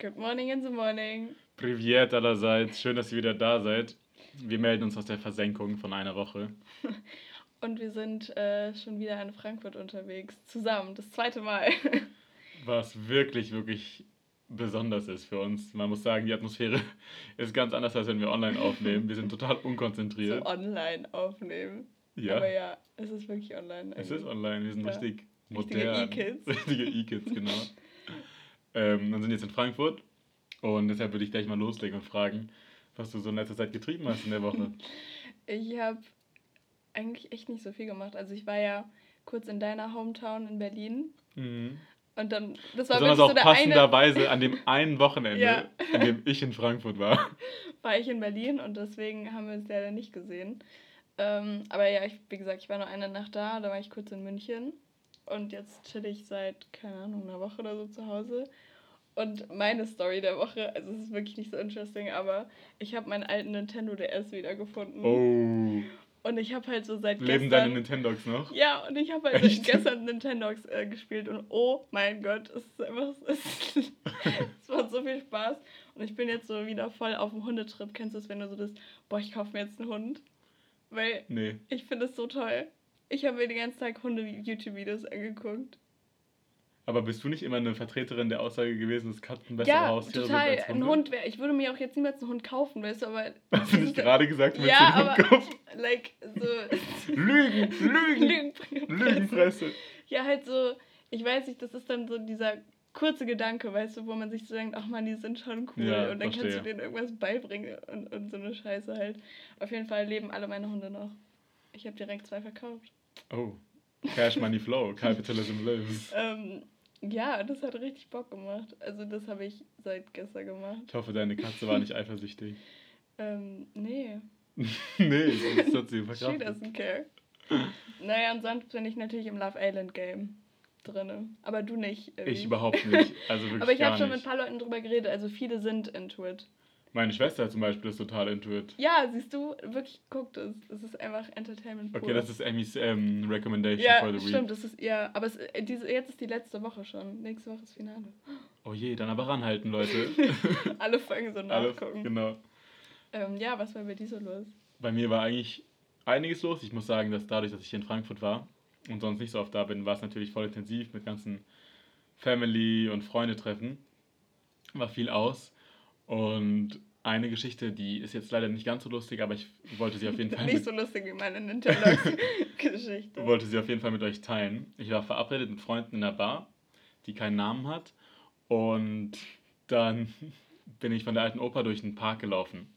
Good morning in the morning. Priviert allerseits. Schön, dass ihr wieder da seid. Wir melden uns aus der Versenkung von einer Woche. Und wir sind äh, schon wieder in Frankfurt unterwegs. Zusammen. Das zweite Mal. Was wirklich, wirklich besonders ist für uns. Man muss sagen, die Atmosphäre ist ganz anders, als wenn wir online aufnehmen. Wir sind total unkonzentriert. So online aufnehmen. Ja. Aber ja, es ist wirklich online. Eigentlich. Es ist online. Wir sind ja. richtig modern. Richtige E-Kids. Richtige E-Kids, genau. Ähm, dann sind jetzt in Frankfurt und deshalb würde ich gleich mal loslegen und fragen, was du so in letzter Zeit getrieben hast in der Woche. ich habe eigentlich echt nicht so viel gemacht. Also ich war ja kurz in deiner Hometown in Berlin. Mhm. Und dann, das war Besonders auch so der passenderweise eine... an dem einen Wochenende, ja. an dem ich in Frankfurt war. War ich in Berlin und deswegen haben wir es leider nicht gesehen. Ähm, aber ja, ich, wie gesagt, ich war nur eine Nacht da, da war ich kurz in München. Und jetzt chill ich seit, keine Ahnung, einer Woche oder so zu Hause. Und meine Story der Woche, also es ist wirklich nicht so interesting, aber ich habe meinen alten Nintendo DS wiedergefunden. Oh. Und ich habe halt so seit Leben gestern... deine Nintendogs noch? Ja, und ich habe halt Echt? gestern Nintendogs äh, gespielt und oh mein Gott, es ist einfach... Es, es macht so viel Spaß. Und ich bin jetzt so wieder voll auf dem Hundetrip. Kennst du es, wenn du so das, boah, ich kaufe mir jetzt einen Hund? Weil nee. ich finde es so toll. Ich habe mir den ganzen Tag Hunde-YouTube-Videos angeguckt. Aber bist du nicht immer eine Vertreterin der Aussage gewesen, dass Katzen bessere ja, Haustiere total. sind als Hunde? Ein Hund wäre. Ich würde mir auch jetzt niemals einen Hund kaufen, weißt du, aber. Hast du nicht gerade gesagt, du ja, einen Hund kaufen? Like, so. Lügen, Lügen, Lügenpresse. Ja, halt so, ich weiß nicht, das ist dann so dieser kurze Gedanke, weißt du, wo man sich so denkt, ach man, die sind schon cool ja, und dann verstehe. kannst du denen irgendwas beibringen und, und so eine Scheiße halt. Auf jeden Fall leben alle meine Hunde noch. Ich habe direkt zwei verkauft. Oh, Cash Money Flow, Capitalism lives. ähm, ja, das hat richtig Bock gemacht. Also das habe ich seit gestern gemacht. Ich hoffe, deine Katze war nicht eifersüchtig. ähm, nee. nee, sonst hat sie verkauft. She doesn't care. naja, und sonst bin ich natürlich im Love Island Game drin. Aber du nicht. Irgendwie. Ich überhaupt nicht. Also wirklich Aber ich habe schon mit ein paar Leuten drüber geredet. Also viele sind into it. Meine Schwester zum Beispiel ist total into it. Ja, siehst du, wirklich guckt es. Es ist einfach Entertainment pur. Okay, das ist Amy's ähm, Recommendation ja, for the week. Ja, stimmt, das ist ja, aber es, äh, diese, jetzt ist die letzte Woche schon. Nächste Woche ist Finale. Oh je, dann aber ranhalten, Leute. Alle Folgen so nachgucken. Alle, genau. Ähm, ja, was war bei dir so los? Bei mir war eigentlich einiges los. Ich muss sagen, dass dadurch, dass ich hier in Frankfurt war und sonst nicht so oft da bin, war es natürlich voll intensiv mit ganzen Family- und Freunde-Treffen. War viel aus. Und eine Geschichte, die ist jetzt leider nicht ganz so lustig, aber ich wollte sie auf jeden Fall. nicht so lustig wie meine Nintendo-Geschichte. wollte sie auf jeden Fall mit euch teilen. Ich war verabredet mit Freunden in einer Bar, die keinen Namen hat. Und dann bin ich von der alten Oper durch den Park gelaufen.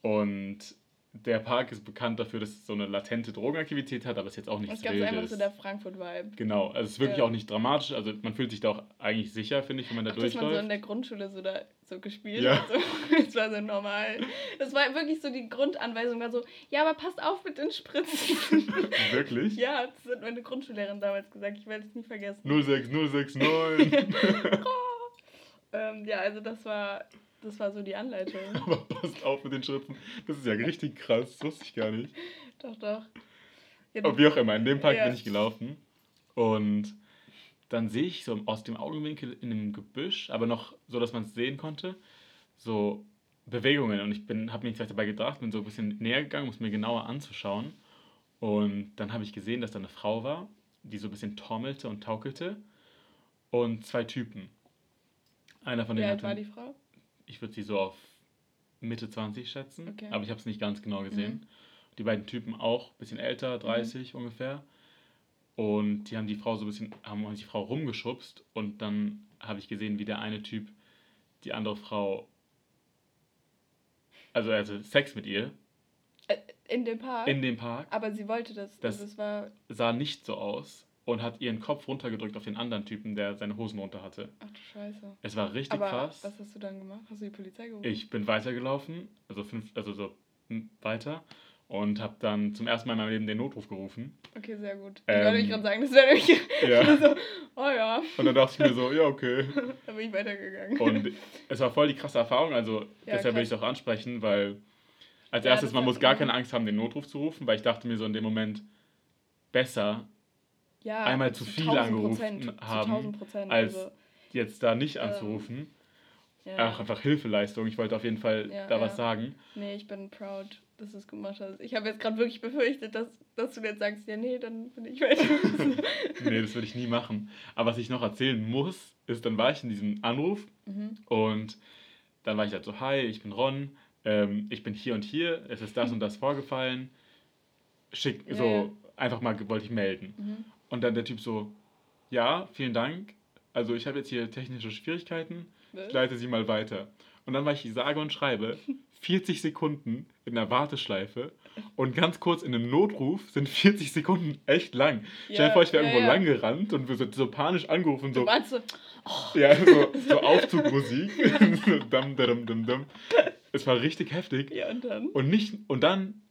Und der Park ist bekannt dafür, dass es so eine latente Drogenaktivität hat, aber es ist jetzt auch nichts Es gab einfach so der Frankfurt-Vibe. Genau, also es ist wirklich ja. auch nicht dramatisch. Also man fühlt sich da auch eigentlich sicher, finde ich, wenn man da Ach, durchläuft. Dass man so in der Grundschule so, da, so gespielt ja. hat. So. Das war so normal. Das war wirklich so die Grundanweisung, war so, ja, aber passt auf mit den Spritzen. wirklich? Ja, das hat meine Grundschullehrerin damals gesagt. Ich werde es nie vergessen. 06069. ähm, ja, also das war das war so die Anleitung. Aber passt auf mit den Schritten. Das ist ja richtig krass. Das wusste ich gar nicht. doch, doch. Ja, Aber wie auch immer, in dem Park ja. bin ich gelaufen. Und dann sehe ich so aus dem Augenwinkel in einem Gebüsch, aber noch so, dass man es sehen konnte, so Bewegungen. Und ich habe mich gleich dabei gedacht, bin so ein bisschen näher gegangen, um es mir genauer anzuschauen. Und dann habe ich gesehen, dass da eine Frau war, die so ein bisschen tormelte und taukelte. Und zwei Typen. Einer von denen. Wie alt war die Frau? Ich würde sie so auf Mitte 20 schätzen, okay. aber ich habe es nicht ganz genau gesehen. Mhm. Die beiden Typen auch, ein bisschen älter, 30 mhm. ungefähr. Und die haben die Frau so ein bisschen, haben die Frau rumgeschubst und dann habe ich gesehen, wie der eine Typ die andere Frau, also er hatte Sex mit ihr. Äh, in dem Park? In dem Park. Aber sie wollte das. Das, das war sah nicht so aus und hat ihren Kopf runtergedrückt auf den anderen Typen, der seine Hosen runter hatte. Ach du Scheiße. Es war richtig Aber krass. Was hast du dann gemacht? Hast du die Polizei gerufen? Ich bin weitergelaufen, also fünf, also so weiter und habe dann zum ersten Mal in meinem Leben den Notruf gerufen. Okay, sehr gut. Ähm, ich wollte mich gerade sagen, das wäre nämlich ja. so, oh ja. Und dann dachte ich mir so, ja, okay. dann bin ich weitergegangen. Und es war voll die krasse Erfahrung, also ja, deshalb will ich es auch ansprechen, weil als ja, erstes, man muss gar keine Angst haben, den Notruf zu rufen, weil ich dachte mir so in dem Moment, besser ja, einmal zu viel angerufen haben, als also, jetzt da nicht anzurufen. Ja. Auch einfach Hilfeleistung. Ich wollte auf jeden Fall ja, da was sagen. Nee, ich bin proud, dass du es gemacht hast. Ich habe jetzt gerade wirklich befürchtet, dass, dass du jetzt sagst, ja, nee, dann bin ich weiter. nee, das würde ich nie machen. Aber was ich noch erzählen muss, ist, dann war ich in diesem Anruf mhm. und dann war ich halt so, hi, ich bin Ron, ähm, ich bin hier und hier, es ist das und das vorgefallen. Schick, so, einfach mal wollte ich melden. Mhm. Und dann der Typ so, ja, vielen Dank. Also ich habe jetzt hier technische Schwierigkeiten. Ich leite sie mal weiter. Und dann war ich sage und schreibe 40 Sekunden in der Warteschleife und ganz kurz in einem Notruf sind 40 Sekunden echt lang. Ja, Stell dir vor, ich wäre ja, irgendwo ja. lang gerannt und wir sind so panisch angerufen. So, du so, oh. Ja, so, so Aufzugmusik. dum, dum, dum, dum. Es war richtig heftig. Ja, und dann? Und, nicht, und dann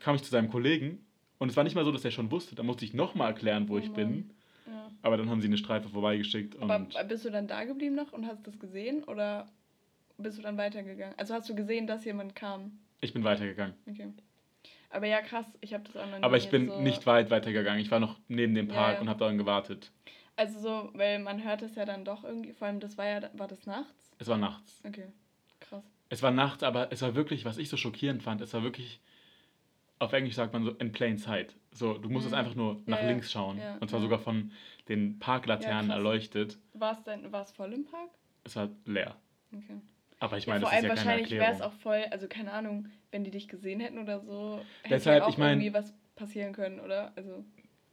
kam ich zu seinem Kollegen und es war nicht mal so, dass er schon wusste. Da musste ich nochmal erklären, wo oh ich bin. Ja. Aber dann haben sie eine Streife vorbeigeschickt. Aber bist du dann da geblieben noch und hast das gesehen oder bist du dann weitergegangen? Also hast du gesehen, dass jemand kam? Ich bin weitergegangen. Okay. Aber ja, krass, ich habe das auch noch Aber ich bin so nicht weit weitergegangen. Ich war noch neben dem Park ja. und habe daran gewartet. Also so, weil man hört es ja dann doch irgendwie, vor allem das war ja, war das nachts? Es war nachts. Okay, krass. Es war nachts, aber es war wirklich, was ich so schockierend fand, es war wirklich, auf Englisch sagt man so in plain sight. So, du musstest mhm. einfach nur nach ja, links schauen. Ja, und zwar ja. sogar von den Parklaternen erleuchtet. War es denn, war es voll im Park? Es war leer. Okay. Aber ich meine, ja, das ist ja wahrscheinlich wäre es auch voll, also keine Ahnung, wenn die dich gesehen hätten oder so, hätte Deshalb, auch ich mein, irgendwie was passieren können, oder? Also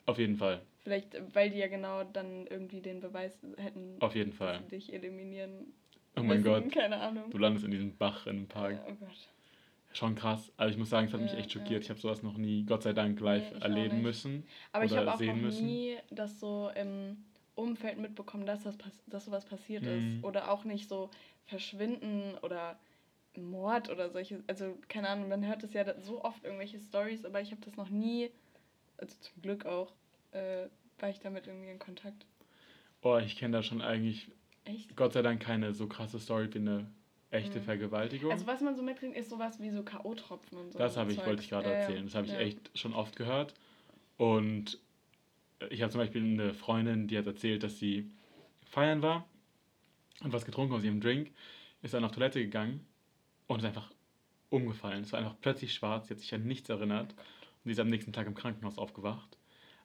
auf jeden Fall. Vielleicht, weil die ja genau dann irgendwie den Beweis hätten, auf jeden Fall. dich eliminieren. Oh mein müssen, Gott. Keine Ahnung. Du landest in diesem Bach in einem Park. Oh Gott schon krass. Also ich muss sagen, es hat ja, mich echt schockiert. Ja. Ich habe sowas noch nie, Gott sei Dank, live nee, erleben müssen. Aber ich habe auch noch müssen. nie das so im Umfeld mitbekommen, dass, das dass sowas passiert mhm. ist. Oder auch nicht so Verschwinden oder Mord oder solche. Also keine Ahnung, man hört es ja so oft irgendwelche Stories, aber ich habe das noch nie, also zum Glück auch, äh, war ich damit irgendwie in Kontakt. Oh, ich kenne da schon eigentlich, Echt? Gott sei Dank keine so krasse Story wie eine echte mhm. Vergewaltigung. Also was man so mitkriegt, ist sowas wie so K.O.-Tropfen und so. Das habe ich, wollte ich gerade erzählen. Das habe ich ja. echt schon oft gehört. Und ich habe zum Beispiel eine Freundin, die hat erzählt, dass sie feiern war und was getrunken aus ihrem Drink, ist dann auf Toilette gegangen und ist einfach umgefallen. Es war einfach plötzlich schwarz, sie hat sich an nichts erinnert und sie ist am nächsten Tag im Krankenhaus aufgewacht.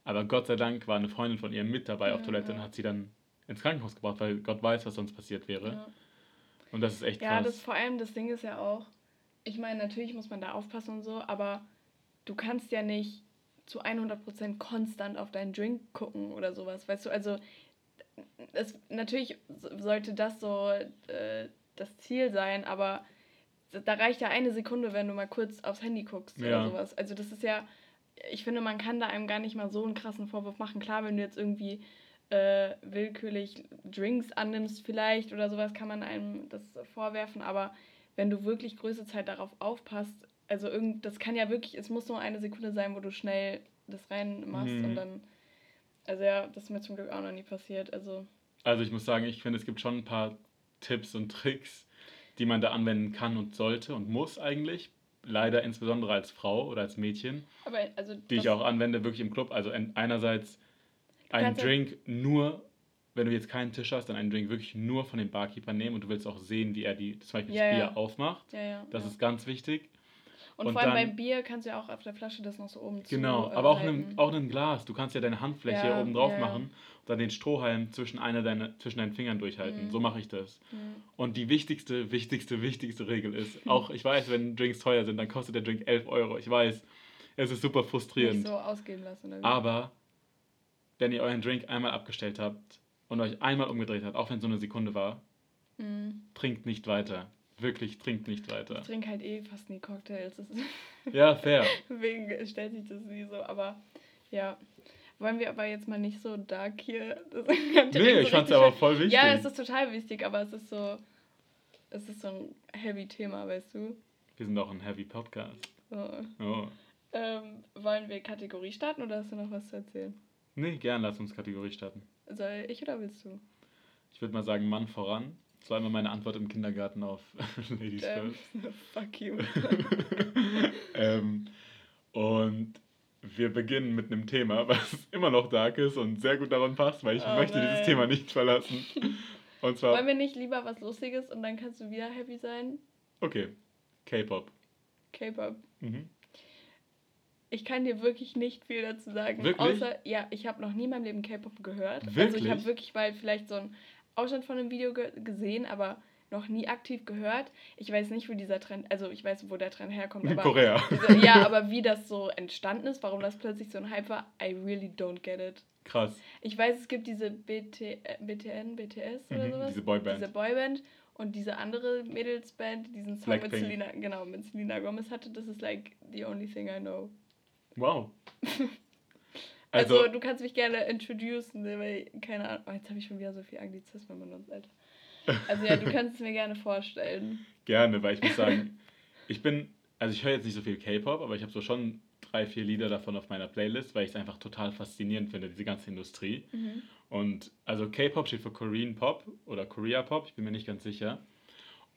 Aber Gott sei Dank war eine Freundin von ihr mit dabei ja, auf Toilette ja. und hat sie dann ins Krankenhaus gebracht, weil Gott weiß, was sonst passiert wäre. Ja. Und das ist echt krass. Ja, das vor allem, das Ding ist ja auch, ich meine, natürlich muss man da aufpassen und so, aber du kannst ja nicht zu 100% konstant auf deinen Drink gucken oder sowas, weißt du, also es, natürlich sollte das so äh, das Ziel sein, aber da reicht ja eine Sekunde, wenn du mal kurz aufs Handy guckst ja. oder sowas. Also das ist ja, ich finde, man kann da einem gar nicht mal so einen krassen Vorwurf machen. Klar, wenn du jetzt irgendwie äh, willkürlich Drinks annimmst vielleicht oder sowas, kann man einem das vorwerfen. Aber wenn du wirklich größte Zeit darauf aufpasst, also irgend, das kann ja wirklich, es muss nur eine Sekunde sein, wo du schnell das reinmachst mhm. und dann, also ja, das ist mir zum Glück auch noch nie passiert. Also, also ich muss sagen, ich finde, es gibt schon ein paar Tipps und Tricks, die man da anwenden kann und sollte und muss eigentlich. Leider insbesondere als Frau oder als Mädchen. Aber also die ich auch anwende, wirklich im Club. Also einerseits einen Drink nur, wenn du jetzt keinen Tisch hast, dann einen Drink wirklich nur von dem Barkeeper nehmen und du willst auch sehen, wie er die, zum Beispiel ja, das Bier ja. aufmacht. Ja, das ist ganz wichtig. Und, und vor allem dann, beim Bier kannst du ja auch auf der Flasche das noch so oben Genau, zu, äh, aber auch in, auch in einem Glas. Du kannst ja deine Handfläche hier oben drauf machen und dann den Strohhalm zwischen, einer deine, zwischen deinen Fingern durchhalten. Mhm. So mache ich das. Mhm. Und die wichtigste, wichtigste, wichtigste Regel ist, auch ich weiß, wenn Drinks teuer sind, dann kostet der Drink 11 Euro. Ich weiß, es ist super frustrierend. Nicht so ausgehen lassen. Oder Aber wenn ihr euren Drink einmal abgestellt habt und euch einmal umgedreht habt, auch wenn es so eine Sekunde war, mhm. trinkt nicht weiter. Wirklich, trinkt nicht weiter. Ich trinke halt eh fast nie Cocktails. ja, fair. Deswegen stellt sich das nie so. Aber ja, wollen wir aber jetzt mal nicht so dark hier. nee, ich fand es aber voll wichtig. Ja, es ist total wichtig, aber es ist so, es ist so ein heavy Thema, weißt du? Wir sind auch ein heavy Podcast. Oh. oh. Ähm, wollen wir Kategorie starten oder hast du noch was zu erzählen? Nee, gern, lass uns Kategorie starten. Soll ich oder willst du? Ich würde mal sagen, Mann voran. Das war immer meine Antwort im Kindergarten auf Ladies ähm, First. Fuck you. ähm, und wir beginnen mit einem Thema, was immer noch dark ist und sehr gut daran passt, weil ich oh möchte nein. dieses Thema nicht verlassen. Und zwar. Wollen wir nicht lieber was Lustiges und dann kannst du wieder happy sein? Okay. K-Pop. K-Pop. Mhm. Ich kann dir wirklich nicht viel dazu sagen. Wirklich? Außer, ja, ich habe noch nie in meinem Leben K-Pop gehört. Wirklich? Also ich habe wirklich mal vielleicht so einen Ausschnitt von einem Video ge gesehen, aber noch nie aktiv gehört. Ich weiß nicht, wo dieser Trend, also ich weiß, wo der Trend herkommt. In Korea. Diese, ja, aber wie das so entstanden ist, warum das plötzlich so ein Hype war, I really don't get it. Krass. Ich weiß, es gibt diese BT, äh, BTN, BTS oder mhm, sowas. Diese Boyband. Diese Boyband und diese andere Mädelsband, diesen Song Black mit Pink. Selena, genau, mit Selena Gomez hatte, das ist like the only thing I know. Wow. also, also, du kannst mich gerne introducen, weil, keine Ahnung, oh, jetzt habe ich schon wieder so viel Anglizismen benutzt, Alter. Also ja, du kannst es mir gerne vorstellen. Gerne, weil ich muss sagen, ich bin, also ich höre jetzt nicht so viel K-Pop, aber ich habe so schon drei, vier Lieder davon auf meiner Playlist, weil ich es einfach total faszinierend finde, diese ganze Industrie. Mhm. Und also K-Pop steht für Korean Pop oder Korea Pop, ich bin mir nicht ganz sicher.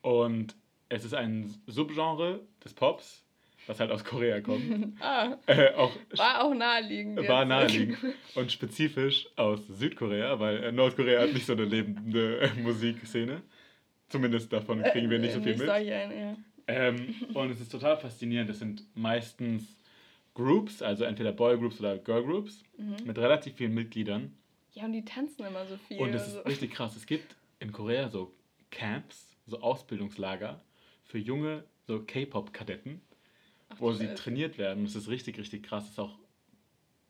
Und es ist ein Subgenre des Pops, was halt aus Korea kommt. ah, äh, auch, war auch naheliegend. War naheliegend. Und spezifisch aus Südkorea, weil äh, Nordkorea hat nicht so eine lebende äh, Musikszene. Zumindest davon kriegen wir nicht so viel mit. Ein, ja. ähm, und es ist total faszinierend. Es sind meistens Groups, also entweder Boygroups oder Girlgroups, mhm. mit relativ vielen Mitgliedern. Ja, und die tanzen immer so viel. Und es ist richtig krass. Es gibt in Korea so Camps, so Ausbildungslager für junge so K-Pop-Kadetten wo sie trainiert werden. Das ist richtig, richtig krass. Das ist auch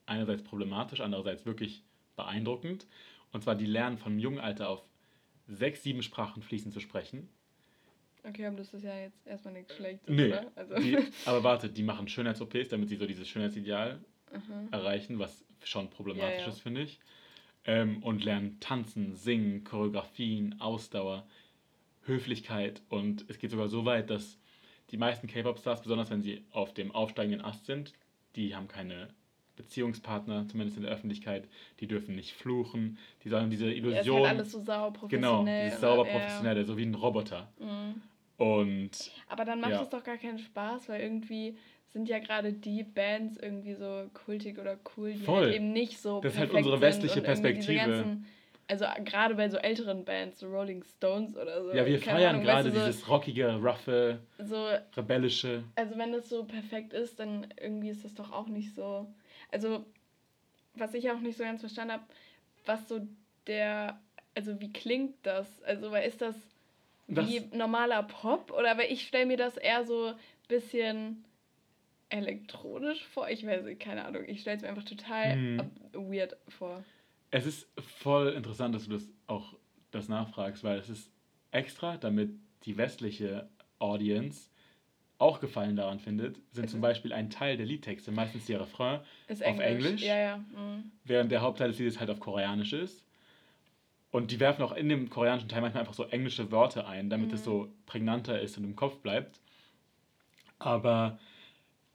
einerseits problematisch, andererseits wirklich beeindruckend. Und zwar, die lernen von jungen Alter auf sechs, sieben Sprachen fließend zu sprechen. Okay, aber das ist ja jetzt erstmal nichts Schlechtes, nee, oder? Also. Die, aber warte, die machen Schönheits-OPs, damit sie so dieses Schönheitsideal Aha. erreichen, was schon problematisch ja, ja. ist, finde ich. Ähm, und lernen tanzen, singen, Choreografien, Ausdauer, Höflichkeit. Und es geht sogar so weit, dass die meisten K-Pop-Stars, besonders wenn sie auf dem aufsteigenden Ast sind, die haben keine Beziehungspartner, zumindest in der Öffentlichkeit, die dürfen nicht fluchen, die sollen diese Illusion. Ja, ist halt alles so sauber professionell. Genau, dieses sauber professionelle, ja. so wie ein Roboter. Mhm. Und. Aber dann macht es doch gar keinen Spaß, weil irgendwie sind ja gerade die Bands irgendwie so kultig oder cool, die halt Voll. halt eben nicht so. Das ist halt unsere westliche Perspektive also gerade bei so älteren Bands, so Rolling Stones oder so. Ja, wir feiern gerade so, dieses rockige, roughe, so, rebellische. Also wenn das so perfekt ist, dann irgendwie ist das doch auch nicht so. Also was ich auch nicht so ganz verstanden habe, was so der, also wie klingt das? Also weil ist das wie was? normaler Pop oder weil ich stelle mir das eher so ein bisschen elektronisch vor. Ich weiß, keine Ahnung, ich stelle es mir einfach total hm. weird vor. Es ist voll interessant, dass du das auch das nachfragst, weil es ist extra, damit die westliche Audience auch Gefallen daran findet, sind zum Beispiel ein Teil der Liedtexte, meistens die Refrain ist auf Englisch, Englisch ja, ja. Mhm. während der Hauptteil des Liedes halt auf Koreanisch ist. Und die werfen auch in dem koreanischen Teil manchmal einfach so englische Wörter ein, damit mhm. es so prägnanter ist und im Kopf bleibt. Aber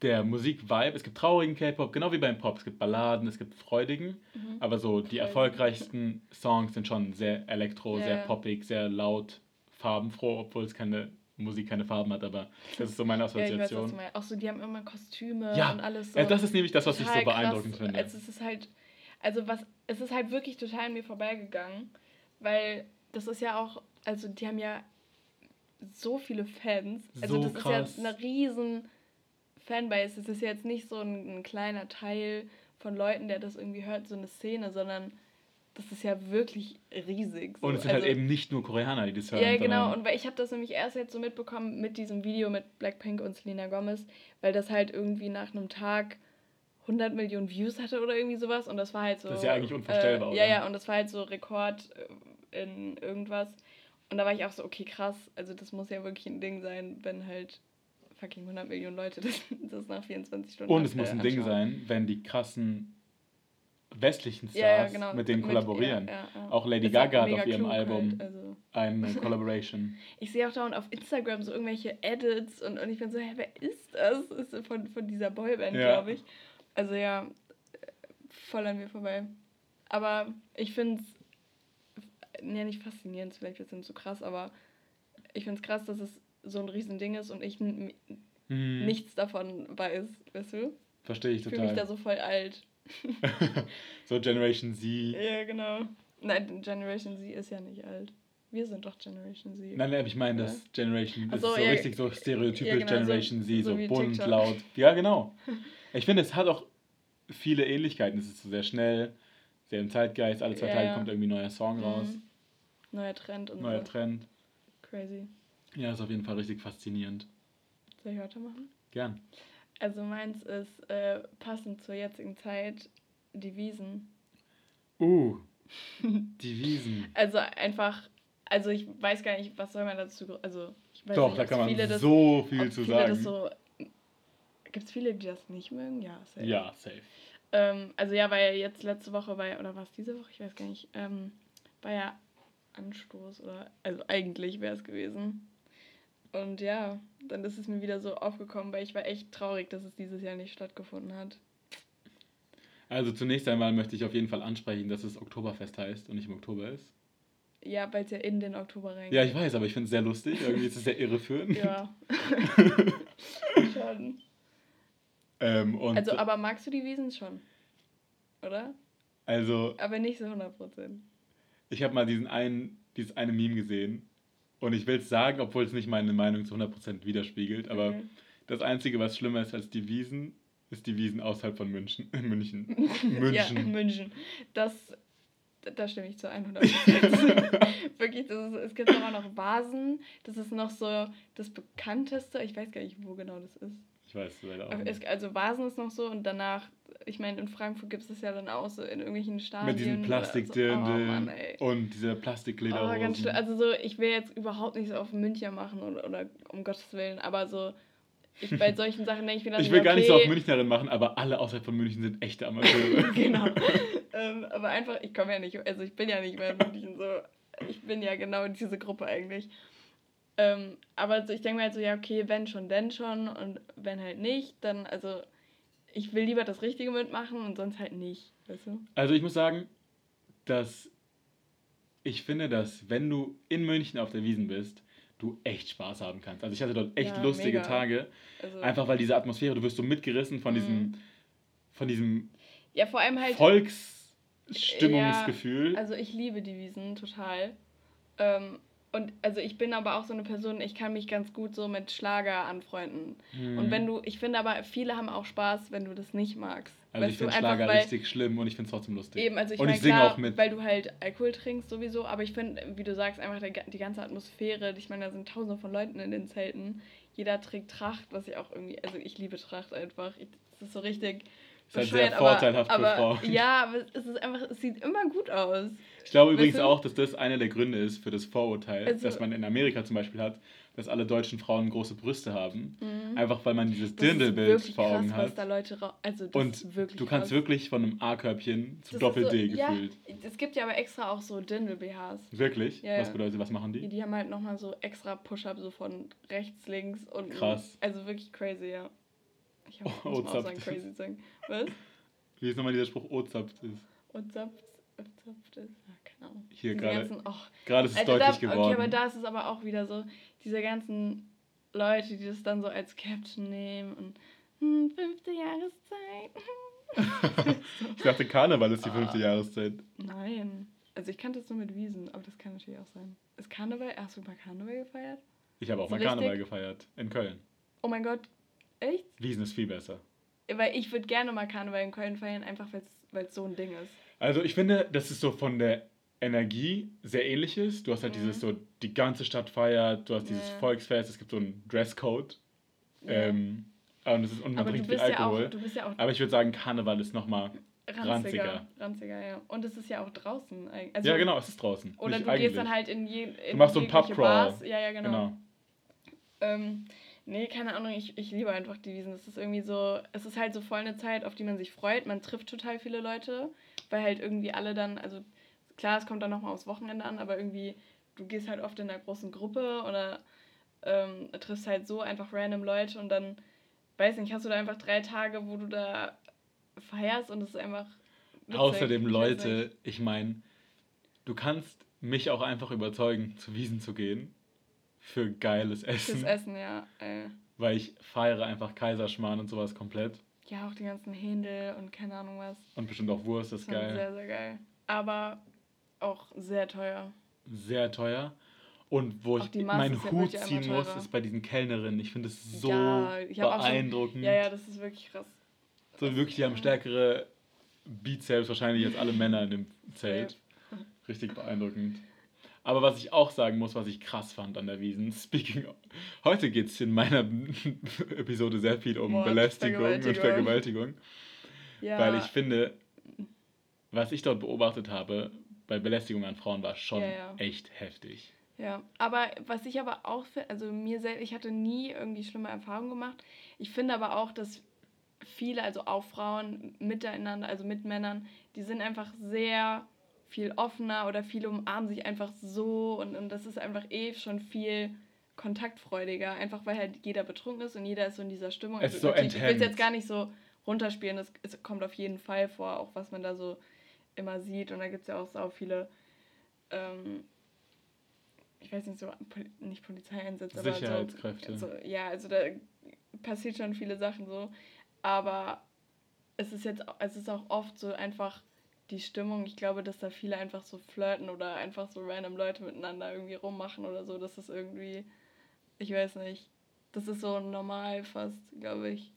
der Musik-Vibe. Es gibt traurigen K-Pop, genau wie beim Pop. Es gibt Balladen, es gibt freudigen. Mhm. Aber so die erfolgreichsten Songs sind schon sehr elektro, yeah. sehr poppig, sehr laut, farbenfroh, obwohl es keine Musik keine Farben hat, aber das ist so meine Assoziation. ja, Auch so, die haben immer Kostüme ja, und alles so. Ja, das ist nämlich das, was ich so beeindruckend krass. finde. Also es ist halt, also was, es ist halt wirklich total an mir vorbeigegangen, weil das ist ja auch, also die haben ja so viele Fans. Also so das krass. ist ja eine riesen Fanbase. Es ist jetzt nicht so ein, ein, kleiner Teil von Leuten, der das irgendwie hört, so eine Szene, sondern das ist ja wirklich riesig. So. Und es sind halt also, halt eben nicht nur Koreaner, die das hören. Ja, genau. Und weil ich habe das nämlich erst jetzt so mitbekommen mit diesem Video mit Blackpink und Selena Gomez, weil das halt irgendwie nach einem Tag 100 Millionen Views hatte oder irgendwie sowas. Und das war halt so. Das ist ja eigentlich unvorstellbar, äh, oder? Ja, ja, und das war halt so Rekord äh, in irgendwas. Und da war ich auch so, okay, krass. Also, das muss ja wirklich ein Ding sein, wenn halt fucking 100 Millionen Leute das, das nach 24 Stunden Und es muss ein anschauen. Ding sein, wenn die krassen westlichen Stars ja, ja, genau. mit denen kollaborieren. Ja, auch Lady Gaga hat auf ihrem Album halt, also. eine Collaboration. Ich sehe auch dauernd auf Instagram so irgendwelche Edits und, und ich bin so, hä, wer ist das? Das ist von, von dieser Boyband, glaube ich. Also ja, voll an mir vorbei. Aber ich finde es, ja nicht faszinierend, vielleicht wird es zu krass, aber ich finde es krass, dass es so ein Riesending ist und ich hm. nichts davon weiß, weißt du? Verstehe ich total. Ich fühle mich da so voll alt. so Generation Z. Ja, genau. Nein, Generation Z ist ja nicht alt. wir sind doch Generation Z. Nein, nein, ich meine, das Generation das so, ist so ja, richtig so stereotypisch ja, genau, Generation so, Z, so, so bunt, TikTok. laut. Ja, genau. Ich finde, es hat auch viele Ähnlichkeiten. Es ist so sehr schnell, sehr im Zeitgeist. Alle zwei ja, Tage kommt irgendwie ein neuer Song mhm. raus. Neuer Trend und Neuer so. Trend. Crazy. Ja, ist auf jeden Fall richtig faszinierend. Soll ich weitermachen? Gern. Also meins ist äh, passend zur jetzigen Zeit die Wiesen. Uh, die Wiesen. also einfach, also ich weiß gar nicht, was soll man dazu, also ich weiß Doch, nicht, da kann man das, so viel zu sagen. So, Gibt es viele, die das nicht mögen? Ja, safe. Ja, safe. Ähm, also ja, weil jetzt letzte Woche war oder war es diese Woche? Ich weiß gar nicht. Ähm, war ja Anstoß oder, also eigentlich wäre es gewesen. Und ja, dann ist es mir wieder so aufgekommen, weil ich war echt traurig, dass es dieses Jahr nicht stattgefunden hat. Also zunächst einmal möchte ich auf jeden Fall ansprechen, dass es Oktoberfest heißt und nicht im Oktober ist. Ja, weil es ja in den Oktober reingeht. Ja, ich weiß, aber ich finde es sehr lustig. Irgendwie ist es sehr irreführend. ja. schon. Ähm, also, aber magst du die Wiesen schon? Oder? Also. Aber nicht so 100%. Ich habe mal diesen einen, dieses eine Meme gesehen und ich will es sagen, obwohl es nicht meine Meinung zu 100% widerspiegelt, aber okay. das Einzige, was schlimmer ist als die Wiesen, ist die Wiesen außerhalb von München. München. München. ja, München. Das, da stimme ich zu 100%. Wirklich, das ist, es gibt aber noch Vasen. Das ist noch so das bekannteste. Ich weiß gar nicht, wo genau das ist. Ich weiß leider auch nicht. Also Vasen ist noch so und danach, ich meine, in Frankfurt gibt es das ja dann auch so in irgendwelchen Stadien. Mit diesen Plastikdirndl so. oh, und diese Plastiklederhosen. Oh, ganz schlimm. Also so, ich will jetzt überhaupt nicht so auf München machen oder, oder um Gottes Willen, aber so ich, bei solchen Sachen denke ich mir dann Ich will okay, gar nicht so auf Münchnerin machen, aber alle außerhalb von München sind echte Amateure. genau. ähm, aber einfach, ich komme ja nicht, also ich bin ja nicht mehr in München so. Ich bin ja genau diese Gruppe eigentlich. Ähm, aber so, ich denke mir halt so, ja, okay, wenn schon, denn schon. Und wenn halt nicht, dann, also ich will lieber das Richtige mitmachen und sonst halt nicht. Weißt du? Also ich muss sagen, dass ich finde, dass wenn du in München auf der Wiesen bist, du echt Spaß haben kannst. Also ich hatte dort echt ja, lustige mega. Tage. Also einfach weil diese Atmosphäre, du wirst so mitgerissen von diesem, mhm. von diesem ja, vor allem halt, Volksstimmungsgefühl. Ja, also ich liebe die Wiesen total. Ähm, und also ich bin aber auch so eine Person, ich kann mich ganz gut so mit Schlager anfreunden. Mhm. Und wenn du, ich finde aber, viele haben auch Spaß, wenn du das nicht magst. Also ich finde Schlager weil, richtig schlimm und ich finde es trotzdem lustig. Eben, also ich und mein, ich singe auch mit. Weil du halt Alkohol trinkst sowieso, aber ich finde, wie du sagst, einfach der, die ganze Atmosphäre, ich meine, da sind tausende von Leuten in den Zelten. Jeder trägt Tracht, was ich auch irgendwie, also ich liebe Tracht einfach. das ist so richtig ist halt sehr vorteilhaft aber, für Frauen. Ja, aber es ist einfach, es sieht immer gut aus. Ich glaube übrigens auch, dass das einer der Gründe ist für das Vorurteil, also, das man in Amerika zum Beispiel hat, dass alle deutschen Frauen große Brüste haben. Mhm. Einfach weil man dieses Dirndlbild vor Augen krass, hat. Also und du kannst wirklich von einem A-Körbchen zu Doppel-D so, gefühlt. Ja, es gibt ja aber extra auch so Dirndl-BHs. Wirklich? Ja, was bedeutet, was machen die? Die, die haben halt nochmal so extra Push-Up so von rechts, links und. Krass. Also wirklich crazy, ja. Ich hab, oh, muss mal auch sagen, crazy sagen. Was? Wie ist nochmal dieser Spruch, Ozapft ist? Ozapft, ist, ja, Ahnung. Hier gerade. Oh, gerade ist es Alter, deutlich da, geworden. Okay, aber da ist es aber auch wieder so, diese ganzen Leute, die das dann so als Caption nehmen und hm, fünfte Jahreszeit. ich dachte, Karneval ist die fünfte oh. Jahreszeit. Nein. Also ich kannte es nur mit Wiesen, aber das kann natürlich auch sein. Ist Karneval? Hast du mal Karneval gefeiert? Ich habe auch mal Karneval richtig? gefeiert. In Köln. Oh mein Gott. Echt? Wiesen ist viel besser. Weil ich würde gerne mal Karneval in Köln feiern, einfach weil es so ein Ding ist. Also ich finde, das ist so von der Energie sehr ähnlich ist. Du hast halt mhm. dieses so, die ganze Stadt feiert, du hast dieses ja. Volksfest, es gibt so einen Dresscode. Ja. Ähm, und, es ist, und man Aber trinkt viel Alkohol. Ja auch, Aber ich würde sagen, Karneval ist nochmal ranziger. ranziger. Ranziger, ja. Und es ist ja auch draußen. Also, ja, genau, es ist draußen. Oder du eigentlich. gehst dann halt in je in Du machst so einen Pubcrawl. Ja, ja, genau. genau. Ähm, Nee, keine Ahnung, ich, ich liebe einfach die Wiesen. Es ist irgendwie so, es ist halt so voll eine Zeit, auf die man sich freut. Man trifft total viele Leute, weil halt irgendwie alle dann, also klar, es kommt dann nochmal aufs Wochenende an, aber irgendwie, du gehst halt oft in einer großen Gruppe oder ähm, triffst halt so einfach random Leute und dann, weiß nicht, hast du da einfach drei Tage, wo du da feierst und es ist einfach. Witzig. Außerdem, Leute, ich meine, du kannst mich auch einfach überzeugen, zu Wiesen zu gehen für geiles Essen. Fürs Essen, ja. Ey. Weil ich feiere einfach Kaiserschmarrn und sowas komplett. Ja, auch die ganzen Händel und keine Ahnung was. Und bestimmt auch Wurst, das ist geil. Sehr, sehr geil. Aber auch sehr teuer. Sehr teuer. Und wo ich meinen Hut ziehen muss, ist bei diesen Kellnerinnen. Ich finde es so ja, beeindruckend. Schon, ja, ja, das ist wirklich krass. So wirklich, die haben stärkere Bizeps wahrscheinlich als alle Männer in dem Zelt. Richtig beeindruckend. Aber was ich auch sagen muss, was ich krass fand an der Wiesen, speaking of, heute geht es in meiner Episode sehr viel um Mord, Belästigung Vergewaltigung. und Vergewaltigung. Ja. Weil ich finde, was ich dort beobachtet habe bei Belästigung an Frauen war schon ja, ja. echt heftig. Ja, aber was ich aber auch finde, also mir selbst, ich hatte nie irgendwie schlimme Erfahrungen gemacht. Ich finde aber auch, dass viele, also auch Frauen miteinander, also mit Männern, die sind einfach sehr viel offener oder viele umarmen sich einfach so und, und das ist einfach eh schon viel kontaktfreudiger, einfach weil halt jeder betrunken ist und jeder ist so in dieser Stimmung. Es also, ist so ich will es jetzt gar nicht so runterspielen, es, es kommt auf jeden Fall vor, auch was man da so immer sieht und da gibt es ja auch so viele, ähm, ich weiß nicht, so, nicht Polizeieinsätze, Sicherheitskräfte. Aber so, so, ja, also da passiert schon viele Sachen so, aber es ist jetzt, es ist auch oft so einfach die Stimmung, ich glaube, dass da viele einfach so flirten oder einfach so random Leute miteinander irgendwie rummachen oder so. Das ist irgendwie, ich weiß nicht, das ist so normal fast, glaube ich.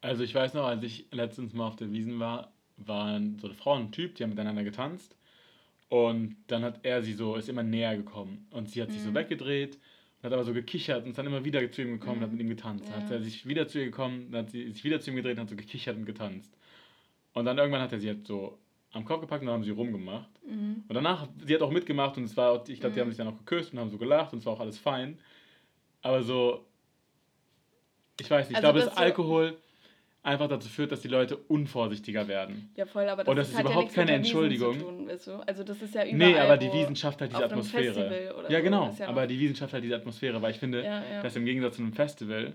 Also ich weiß noch, als ich letztens mal auf der Wiesen war, waren so eine Frau und ein Typ, die haben miteinander getanzt. Und dann hat er sie so, ist immer näher gekommen. Und sie hat sich mhm. so weggedreht hat aber so gekichert und ist dann immer wieder zu ihm gekommen mhm. und hat mit ihm getanzt. Ja. Dann hat er sich wieder zu ihr gekommen, dann hat sie sich wieder zu ihm gedreht und hat so gekichert und getanzt. Und dann irgendwann hat er sie halt so am Kopf gepackt und dann haben sie rumgemacht. Mhm. Und danach, sie hat auch mitgemacht und es war, ich glaube, mhm. die haben sich dann auch geküsst und haben so gelacht und es war auch alles fein. Aber so, ich weiß nicht, ich also glaube, das Alkohol einfach dazu führt, dass die Leute unvorsichtiger werden. Ja, voll, aber das, und das ist, ist überhaupt ja keine Entschuldigung. Tun, weißt du? Also das ist ja überall Nee, aber die Wissenschaft hat diese Atmosphäre. Ja, genau, ja aber die Wissenschaft hat diese Atmosphäre, weil ich finde, ja, dass im Gegensatz zu einem Festival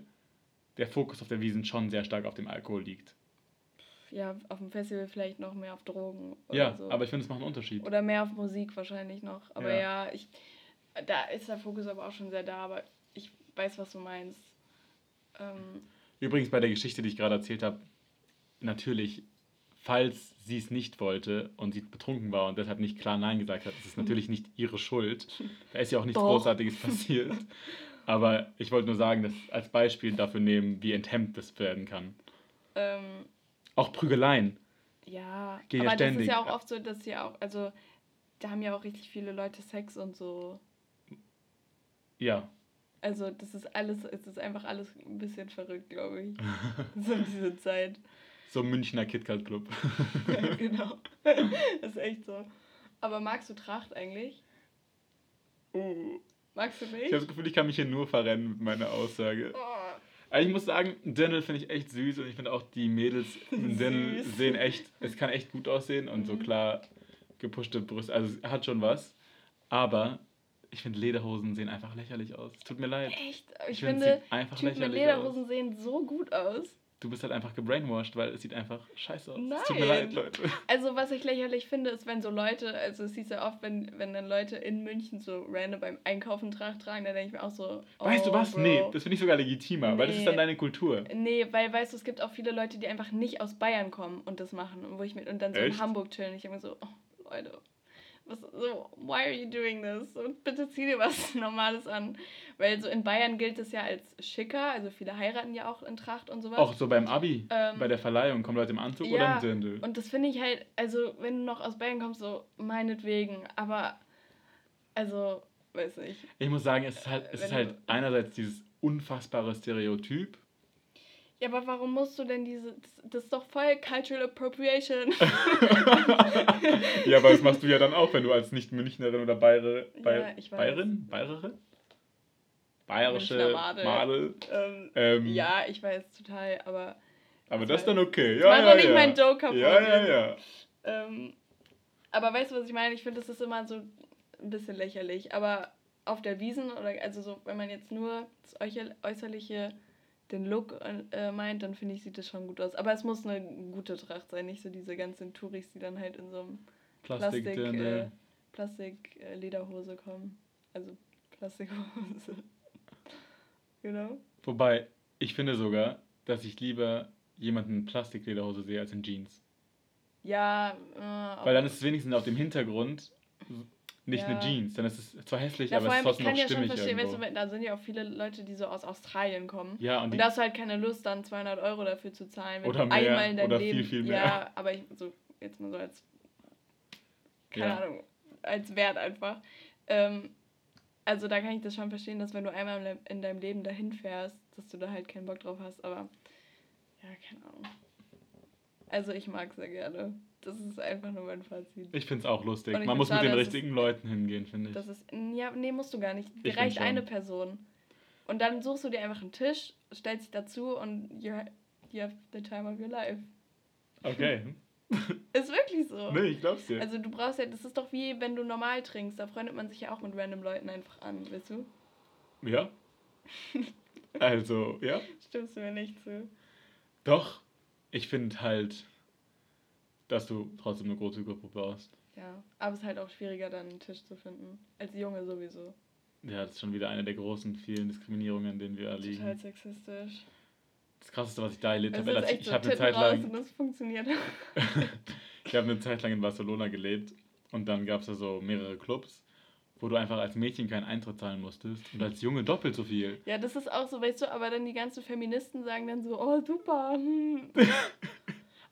der Fokus auf der Wiesen schon sehr stark auf dem Alkohol liegt ja, auf dem Festival vielleicht noch mehr auf Drogen. ja, so. aber ich finde, es macht einen Unterschied. Oder mehr auf Musik wahrscheinlich noch. Aber ja. ja, ich, da ist der Fokus aber auch schon sehr da, aber ich weiß, was du meinst. Ähm, Übrigens bei der Geschichte, die ich gerade erzählt habe, natürlich, falls sie es nicht wollte und sie betrunken war und deshalb nicht klar Nein gesagt hat, ist es natürlich nicht ihre Schuld. Da ist ja auch nichts Doch. Großartiges passiert. Aber ich wollte nur sagen, dass als Beispiel dafür nehmen, wie enthemmt das werden kann. Ähm, auch Prügeleien. Ja, Gehen aber ja das ist ja auch oft so, dass sie auch, also da haben ja auch richtig viele Leute Sex und so. Ja. Also das ist alles, es ist einfach alles ein bisschen verrückt, glaube ich. so in dieser Zeit. So Münchner KitKat Club. ja, genau. Das ist echt so. Aber magst du Tracht eigentlich? Uh. Magst du nicht? Ich habe das Gefühl, ich kann mich hier nur verrennen mit meiner Aussage. Oh. Aber ich muss sagen, Daniel finde ich echt süß und ich finde auch die Mädels in Daniel sehen echt, es kann echt gut aussehen und mhm. so klar gepushte Brüste, also hat schon was. Aber ich finde Lederhosen sehen einfach lächerlich aus. Tut mir leid. Echt? Ich, ich finde, einfach Typen mit Lederhosen aus. sehen so gut aus du bist halt einfach gebrainwashed, weil es sieht einfach scheiße aus. Nein. Tut mir leid, Leute. Also was ich lächerlich finde, ist, wenn so Leute, also es siehst ja oft, wenn, wenn dann Leute in München so random beim Einkaufen Tracht tragen, dann denke ich mir auch so, oh, Weißt du was? Bro. Nee, das finde ich sogar legitimer, nee. weil das ist dann deine Kultur. Nee, weil, weißt du, es gibt auch viele Leute, die einfach nicht aus Bayern kommen und das machen und wo ich mit, und dann so Echt? in Hamburg chillen. Ich denke mir so, oh, Leute, was, so, why are you doing this? Und bitte zieh dir was Normales an. Weil so in Bayern gilt es ja als schicker, also viele heiraten ja auch in Tracht und sowas. Auch so beim Abi, ähm, bei der Verleihung, kommen Leute im Anzug ja, oder im Dirndl? Und das finde ich halt, also wenn du noch aus Bayern kommst, so meinetwegen, aber also, weiß nicht. Ich muss sagen, es ist halt, es ist halt einerseits dieses unfassbare Stereotyp, ja, aber warum musst du denn diese. Das, das ist doch voll Cultural Appropriation. ja, aber das machst du ja dann auch, wenn du als Nicht-Münchnerin oder Bayer, Bayer, ja. Bayerin? Bayerin? Bayerische Madel. Madel. Ähm, ähm, ja, ich weiß total, aber. Aber das ist dann okay. Ja, ja, doch nicht ja. mein Joke kaputt. Ja, ja, ja. Ähm, aber weißt du, was ich meine? Ich finde, das ist immer so ein bisschen lächerlich. Aber auf der Wiesen, oder also so, wenn man jetzt nur das Äußerliche den Look äh, meint, dann finde ich, sieht das schon gut aus. Aber es muss eine gute Tracht sein, nicht so diese ganzen Touris, die dann halt in so einem Plastik, Plastik, äh, Plastik äh, Lederhose kommen. Also Plastikhose. genau. Wobei, ich finde sogar, dass ich lieber jemanden in Plastiklederhose sehe als in Jeans. Ja, äh, Weil dann ist es wenigstens auf dem Hintergrund nicht ja. eine Jeans. Dann ist es zwar hässlich, ja, aber es ist trotzdem noch stimmig Ich kann ja schon verstehen, weißt du, da sind ja auch viele Leute, die so aus Australien kommen. Ja, und, und da hast du halt keine Lust, dann 200 Euro dafür zu zahlen. oder mehr, einmal in dein oder Leben, viel, viel mehr. Ja, aber ich, so, jetzt mal so als, keine. Ahnung, als Wert einfach. Ähm, also da kann ich das schon verstehen, dass wenn du einmal in deinem Leben dahin fährst, dass du da halt keinen Bock drauf hast, aber ja, keine Ahnung. Also ich mag sehr gerne. Das ist einfach nur mein Fazit. Ich finde es auch lustig. Man muss mit den richtigen Leuten hingehen, finde ich. Das ist, ja, nee, musst du gar nicht. Dir reicht eine Person. Und dann suchst du dir einfach einen Tisch, stellst dich dazu und you, you have the time of your life. Okay. ist wirklich so. Nee, ich glaub's dir. Also du brauchst ja, das ist doch wie wenn du normal trinkst, da freundet man sich ja auch mit random Leuten einfach an, weißt du? Ja. also, ja. Stimmst du mir nicht zu? Doch, ich finde halt, dass du trotzdem eine große Gruppe brauchst. Ja, aber es ist halt auch schwieriger, dann einen Tisch zu finden. Als Junge sowieso. Ja, das ist schon wieder eine der großen, vielen Diskriminierungen, denen wir erliegen. Total sexistisch. Das krasseste, was ich da erlebt habe, ich so habe eine Zeit lang. Und das funktioniert. ich habe eine Zeit lang in Barcelona gelebt und dann gab es da so mehrere Clubs, wo du einfach als Mädchen keinen Eintritt zahlen musstest und als Junge doppelt so viel. Ja, das ist auch so, weißt du, aber dann die ganzen Feministen sagen dann so, oh super. Hm.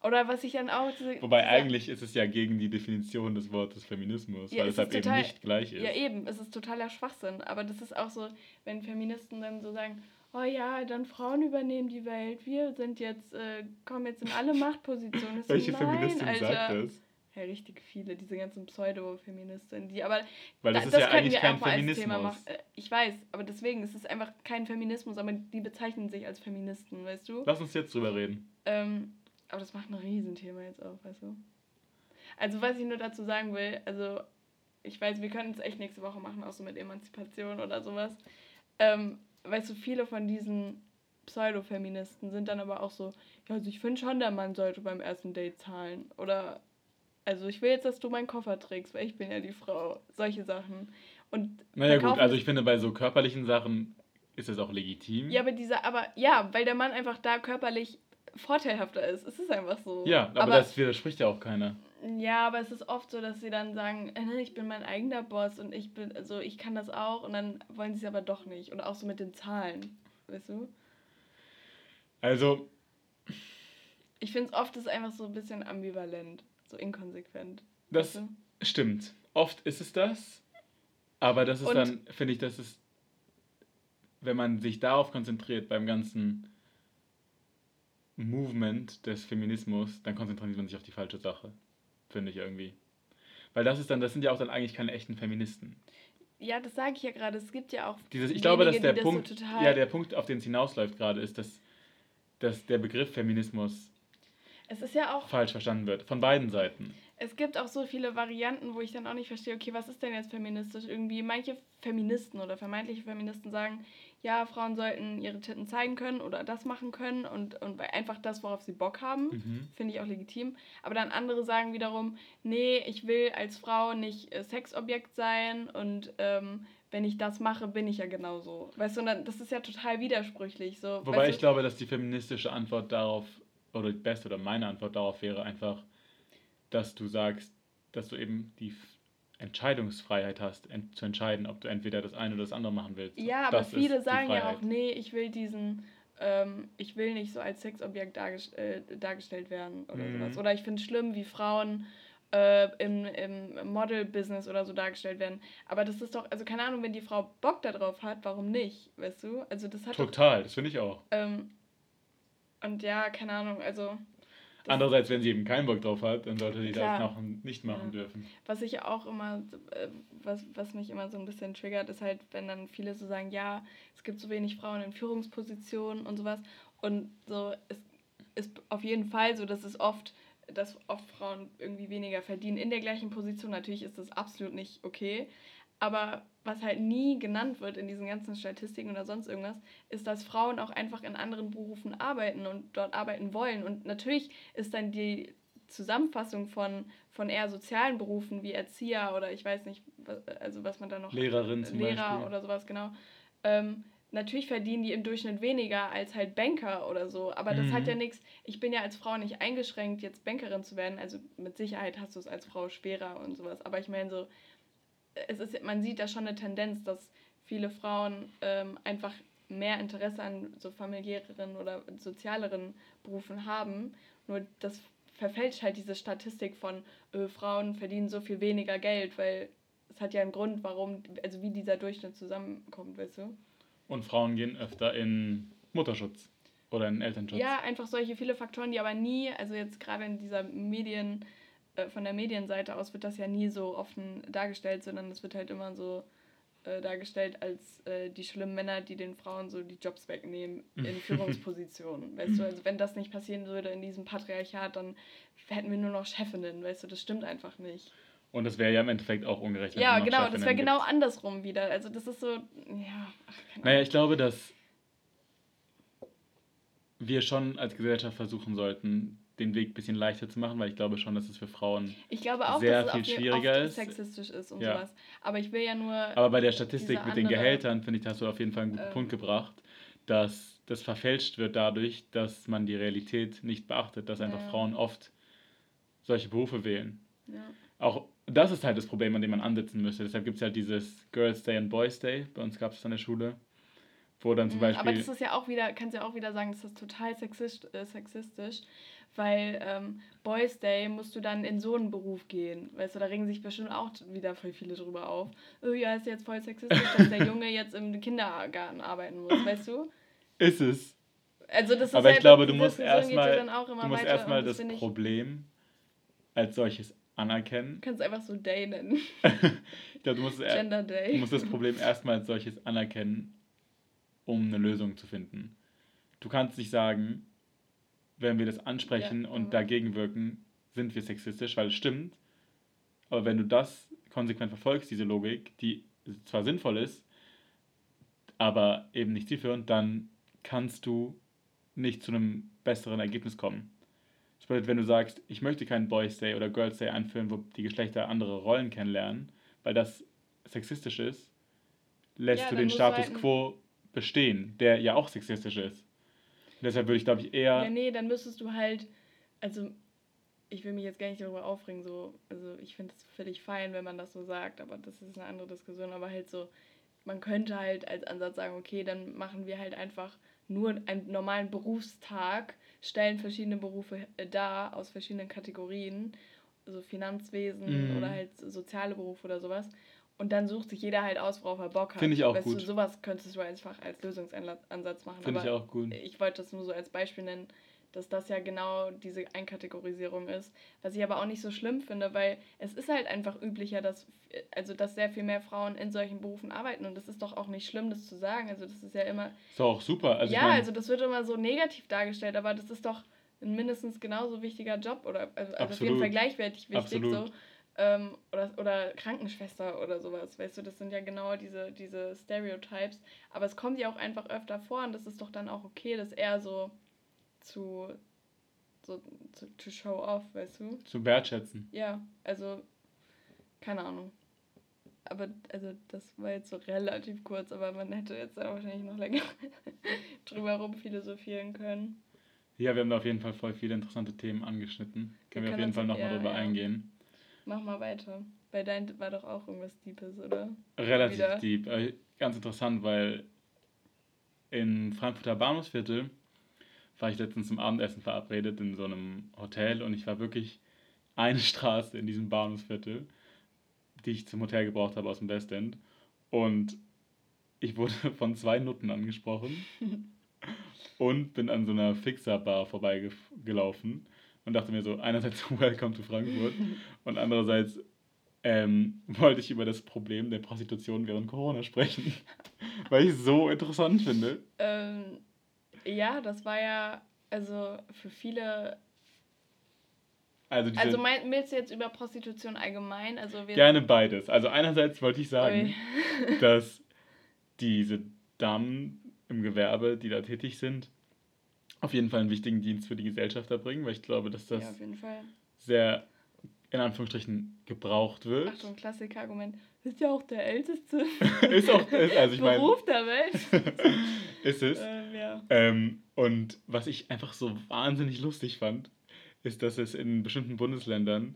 Oder was ich dann auch. Wobei eigentlich ist es ja gegen die Definition des Wortes Feminismus, ja, weil es halt eben nicht gleich ist. Ja, eben, es ist totaler Schwachsinn. Aber das ist auch so, wenn Feministen dann so sagen, oh ja, dann Frauen übernehmen die Welt, wir sind jetzt, äh, kommen jetzt in alle Machtpositionen. Welche nein, Feministin Alter. sagt das? Ja, richtig viele, diese ganzen Pseudo-Feministinnen, die aber. Weil das, da, ist das ja eigentlich kein Feminismus. Äh, ich weiß, aber deswegen ist es einfach kein Feminismus, aber die bezeichnen sich als Feministen, weißt du? Lass uns jetzt drüber reden. Ähm, aber das macht ein Riesenthema jetzt auch, weißt du? Also, was ich nur dazu sagen will, also, ich weiß, wir können es echt nächste Woche machen, auch so mit Emanzipation oder sowas. Ähm, weißt du, viele von diesen Pseudo-Feministen sind dann aber auch so, ja, also ich finde schon, der Mann sollte beim ersten Date zahlen. Oder, also ich will jetzt, dass du meinen Koffer trägst, weil ich bin ja die Frau. Solche Sachen. Und naja gut, also ich finde, bei so körperlichen Sachen ist es auch legitim. Ja, aber dieser, aber ja, weil der Mann einfach da körperlich vorteilhafter ist. Es ist einfach so. Ja, aber, aber, das widerspricht ja auch keiner. Ja, aber es ist oft so, dass sie dann sagen, äh, ich bin mein eigener Boss und ich bin, also ich kann das auch und dann wollen sie es aber doch nicht. Und auch so mit den Zahlen, weißt du? Also. Ich finde es oft ist einfach so ein bisschen ambivalent, so inkonsequent. Das weißt du? stimmt. Oft ist es das, aber das ist und dann, finde ich, das ist, wenn man sich darauf konzentriert beim ganzen Movement des Feminismus, dann konzentriert man sich auf die falsche Sache. Finde ich irgendwie. Weil das ist dann, das sind ja auch dann eigentlich keine echten Feministen. Ja, das sage ich ja gerade. Es gibt ja auch. Dieses, ich glaube, dass der Punkt, so ja, der Punkt, auf den es hinausläuft gerade, ist, dass, dass der Begriff Feminismus es ist ja auch falsch verstanden wird. Von beiden Seiten. Es gibt auch so viele Varianten, wo ich dann auch nicht verstehe, okay, was ist denn jetzt feministisch? Irgendwie manche Feministen oder vermeintliche Feministen sagen, ja, Frauen sollten ihre Titten zeigen können oder das machen können und, und einfach das, worauf sie Bock haben, mhm. finde ich auch legitim. Aber dann andere sagen wiederum, nee, ich will als Frau nicht äh, Sexobjekt sein und ähm, wenn ich das mache, bin ich ja genauso. Weißt du, dann, das ist ja total widersprüchlich. So, Wobei ich du, glaube, dass die feministische Antwort darauf, oder die beste oder meine Antwort darauf wäre einfach, dass du sagst, dass du eben die Entscheidungsfreiheit hast, ent zu entscheiden, ob du entweder das eine oder das andere machen willst. Ja, aber das viele sagen ja auch, nee, ich will diesen, ähm, ich will nicht so als Sexobjekt dargest äh, dargestellt werden oder mhm. sowas. Oder ich finde es schlimm, wie Frauen äh, im, im Model-Business oder so dargestellt werden. Aber das ist doch, also keine Ahnung, wenn die Frau Bock darauf hat, warum nicht, weißt du? Also das hat Total, doch, das finde ich auch. Ähm, und ja, keine Ahnung, also Andererseits, wenn sie eben keinen Bock drauf hat, dann sollte sie Klar. das noch nicht machen ja. dürfen. Was ich auch immer, äh, was, was mich immer so ein bisschen triggert, ist halt, wenn dann viele so sagen, ja, es gibt so wenig Frauen in Führungspositionen und sowas. Und so, es ist auf jeden Fall so, dass es oft, dass oft Frauen irgendwie weniger verdienen in der gleichen Position. Natürlich ist das absolut nicht okay. Aber was halt nie genannt wird in diesen ganzen Statistiken oder sonst irgendwas, ist, dass Frauen auch einfach in anderen Berufen arbeiten und dort arbeiten wollen. Und natürlich ist dann die Zusammenfassung von, von eher sozialen Berufen wie Erzieher oder ich weiß nicht, also was man da noch. Lehrerin zum Lehrer Beispiel. oder sowas, genau. Ähm, natürlich verdienen die im Durchschnitt weniger als halt Banker oder so, aber das mhm. hat ja nichts. Ich bin ja als Frau nicht eingeschränkt, jetzt Bankerin zu werden. Also mit Sicherheit hast du es als Frau schwerer und sowas. Aber ich meine so, es ist, man sieht da schon eine Tendenz, dass viele Frauen ähm, einfach mehr Interesse an so familiäreren oder sozialeren Berufen haben. Nur das verfälscht halt diese Statistik von äh, Frauen verdienen so viel weniger Geld, weil es hat ja einen Grund, warum, also wie dieser Durchschnitt zusammenkommt, weißt du? Und Frauen gehen öfter in Mutterschutz oder in Elternschutz. Ja, einfach solche viele Faktoren, die aber nie, also jetzt gerade in dieser Medien, äh, von der Medienseite aus wird das ja nie so offen dargestellt, sondern es wird halt immer so äh, dargestellt als äh, die schlimmen Männer, die den Frauen so die Jobs wegnehmen in Führungspositionen. weißt du, also wenn das nicht passieren würde in diesem Patriarchat, dann hätten wir nur noch Chefinnen, weißt du, das stimmt einfach nicht. Und das wäre ja im Endeffekt auch ungerecht. Ja, genau, das wäre genau andersrum wieder. Also das ist so, ja. Ach, naja, ich glaube, dass wir schon als Gesellschaft versuchen sollten, den Weg ein bisschen leichter zu machen, weil ich glaube schon, dass es für Frauen ich glaube auch, sehr dass viel es schwieriger ist. sexistisch ist und ja. sowas. Aber ich will ja nur. Aber bei der Statistik mit den Gehältern, finde ich, hast du auf jeden Fall einen guten ähm, Punkt gebracht, dass das verfälscht wird dadurch, dass man die Realität nicht beachtet, dass einfach ja. Frauen oft solche Berufe wählen. Ja. Auch das ist halt das Problem, an dem man ansetzen müsste. Deshalb gibt es halt dieses Girls Day und Boys Day. Bei uns gab es an der Schule. Wo dann zum Beispiel. Aber das ist ja auch wieder, kannst ja auch wieder sagen, das ist total sexist, äh, sexistisch, weil ähm, Boys Day musst du dann in so einen Beruf gehen. Weißt du, da regen sich bestimmt auch wieder voll viele drüber auf. Oh ja, ist jetzt voll sexistisch, dass der Junge jetzt im Kindergarten arbeiten muss, weißt du? Ist es. Also das ist Aber ich halt, glaube, du musst erstmal erst das, das Problem als solches anerkennen. Du kannst einfach so Day nennen. ich glaube, du musst, Gender Day. du musst das Problem erstmal als solches anerkennen, um eine Lösung zu finden. Du kannst nicht sagen, wenn wir das ansprechen ja, und dagegen wirken, sind wir sexistisch, weil es stimmt. Aber wenn du das konsequent verfolgst, diese Logik, die zwar sinnvoll ist, aber eben nicht zielführend, dann kannst du nicht zu einem besseren Ergebnis kommen. Das bedeutet, wenn du sagst, ich möchte keinen Boys Day oder Girls Day einführen, wo die Geschlechter andere Rollen kennenlernen, weil das sexistisch ist, lässt ja, du den Status halt quo bestehen, der ja auch sexistisch ist. Deshalb würde ich, glaube ich, eher. Ja, nee, dann müsstest du halt, also ich will mich jetzt gar nicht darüber aufregen, so, also ich finde es völlig fein, wenn man das so sagt, aber das ist eine andere Diskussion, aber halt so, man könnte halt als Ansatz sagen, okay, dann machen wir halt einfach nur einen normalen Berufstag, stellen verschiedene Berufe äh, dar aus verschiedenen Kategorien, so Finanzwesen mm. oder halt soziale Berufe oder sowas. Und dann sucht sich jeder halt aus, worauf er Bock hat. Finde ich auch weißt gut. Du, sowas könntest du einfach als Lösungsansatz machen. Finde ich auch gut. Ich wollte das nur so als Beispiel nennen, dass das ja genau diese Einkategorisierung ist. Was ich aber auch nicht so schlimm finde, weil es ist halt einfach üblicher, dass, also dass sehr viel mehr Frauen in solchen Berufen arbeiten. Und das ist doch auch nicht schlimm, das zu sagen. Also das ist ja immer. Ist auch super. Also ja, also das wird immer so negativ dargestellt, aber das ist doch ein mindestens genauso wichtiger Job oder also, also auf jeden Fall gleichwertig wichtig. Absolut. So ähm, oder, oder Krankenschwester oder sowas, weißt du, das sind ja genau diese, diese Stereotypes. Aber es kommt ja auch einfach öfter vor und das ist doch dann auch okay, das eher so zu, so zu to show off, weißt du? Zu wertschätzen. Ja, also, keine Ahnung. Aber also das war jetzt so relativ kurz, aber man hätte jetzt da wahrscheinlich noch länger drüber rum philosophieren können. Ja, wir haben da auf jeden Fall voll viele interessante Themen angeschnitten. Können wir, wir auf jeden Fall nochmal drüber ja. eingehen. Mach mal weiter. Bei dein war doch auch irgendwas Deepes, oder? Relativ Wieder. deep. Äh, ganz interessant, weil in Frankfurter Bahnhofsviertel war ich letztens zum Abendessen verabredet in so einem Hotel und ich war wirklich eine Straße in diesem Bahnhofsviertel, die ich zum Hotel gebraucht habe aus dem Westend. Und ich wurde von zwei Nutten angesprochen und bin an so einer Fixer-Bar vorbeigelaufen und dachte mir so, einerseits Welcome to Frankfurt und andererseits ähm, wollte ich über das Problem der Prostitution während Corona sprechen, weil ich es so interessant finde. Ähm, ja, das war ja, also für viele also, also mein, willst du jetzt über Prostitution allgemein? Also gerne beides. Also einerseits wollte ich sagen, dass diese Damen im Gewerbe, die da tätig sind, auf jeden Fall einen wichtigen Dienst für die Gesellschaft erbringen, weil ich glaube, dass das ja, sehr in Anführungsstrichen gebraucht wird. Achtung, Klassiker-Argument. Ist ja auch der älteste ist auch, ist, also ich Beruf mein, der Welt. ist es. Ähm, ja. ähm, und was ich einfach so wahnsinnig lustig fand, ist, dass es in bestimmten Bundesländern